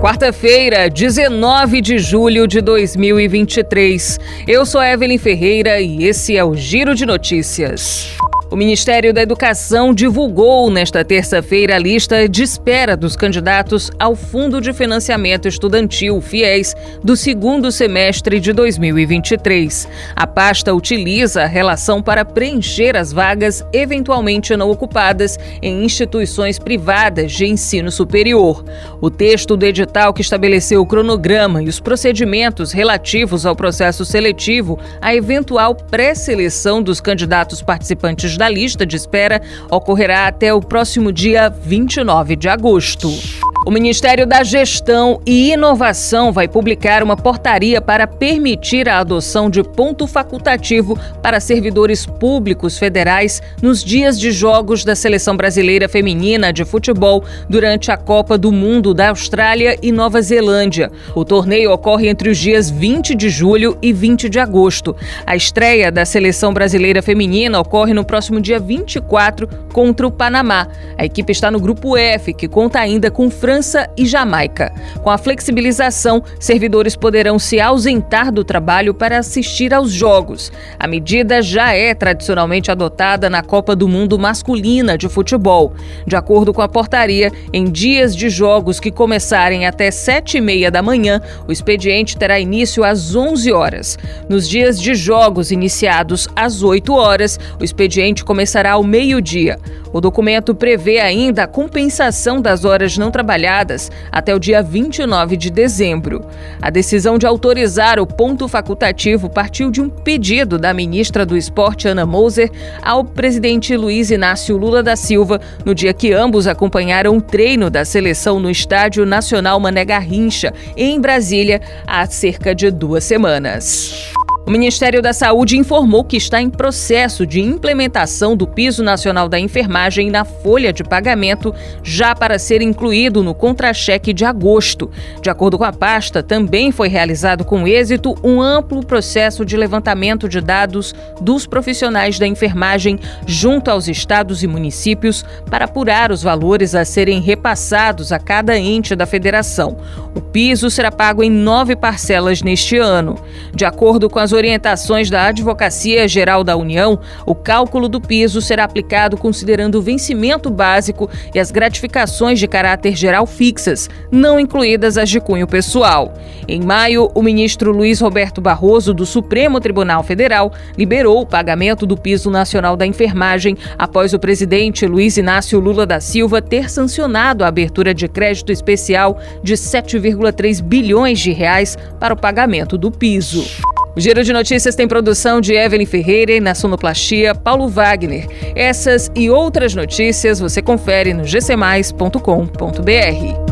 Quarta-feira, 19 de julho de 2023. Eu sou Evelyn Ferreira e esse é o Giro de Notícias. O Ministério da Educação divulgou nesta terça-feira a lista de espera dos candidatos ao Fundo de Financiamento Estudantil, FIES, do segundo semestre de 2023. A pasta utiliza a relação para preencher as vagas eventualmente não ocupadas em instituições privadas de ensino superior. O texto do edital que estabeleceu o cronograma e os procedimentos relativos ao processo seletivo à eventual pré-seleção dos candidatos participantes da lista de espera ocorrerá até o próximo dia 29 de agosto. O Ministério da Gestão e Inovação vai publicar uma portaria para permitir a adoção de ponto facultativo para servidores públicos federais nos dias de jogos da Seleção Brasileira Feminina de Futebol durante a Copa do Mundo da Austrália e Nova Zelândia. O torneio ocorre entre os dias 20 de julho e 20 de agosto. A estreia da Seleção Brasileira Feminina ocorre no próximo dia 24 contra o Panamá. A equipe está no grupo F, que conta ainda com França França e Jamaica. Com a flexibilização, servidores poderão se ausentar do trabalho para assistir aos jogos. A medida já é tradicionalmente adotada na Copa do Mundo Masculina de Futebol. De acordo com a portaria, em dias de jogos que começarem até sete e meia da manhã, o expediente terá início às 11 horas. Nos dias de jogos iniciados às 8 horas, o expediente começará ao meio-dia. O documento prevê ainda a compensação das horas não trabalhadas até o dia 29 de dezembro. A decisão de autorizar o ponto facultativo partiu de um pedido da ministra do Esporte, Ana Moser, ao presidente Luiz Inácio Lula da Silva, no dia que ambos acompanharam o treino da seleção no Estádio Nacional Mané Garrincha, em Brasília, há cerca de duas semanas. O Ministério da Saúde informou que está em processo de implementação do Piso Nacional da Enfermagem na folha de pagamento, já para ser incluído no contra-cheque de agosto. De acordo com a pasta, também foi realizado com êxito um amplo processo de levantamento de dados dos profissionais da enfermagem junto aos estados e municípios para apurar os valores a serem repassados a cada ente da federação. O piso será pago em nove parcelas neste ano. De acordo com as orientações da Advocacia Geral da União, o cálculo do piso será aplicado considerando o vencimento básico e as gratificações de caráter geral fixas, não incluídas as de cunho pessoal. Em maio, o ministro Luiz Roberto Barroso, do Supremo Tribunal Federal, liberou o pagamento do piso nacional da enfermagem após o presidente Luiz Inácio Lula da Silva ter sancionado a abertura de crédito especial de 7,3 bilhões de reais para o pagamento do piso. O Giro de Notícias tem produção de Evelyn Ferreira e na sonoplastia Paulo Wagner. Essas e outras notícias você confere no gcmais.com.br.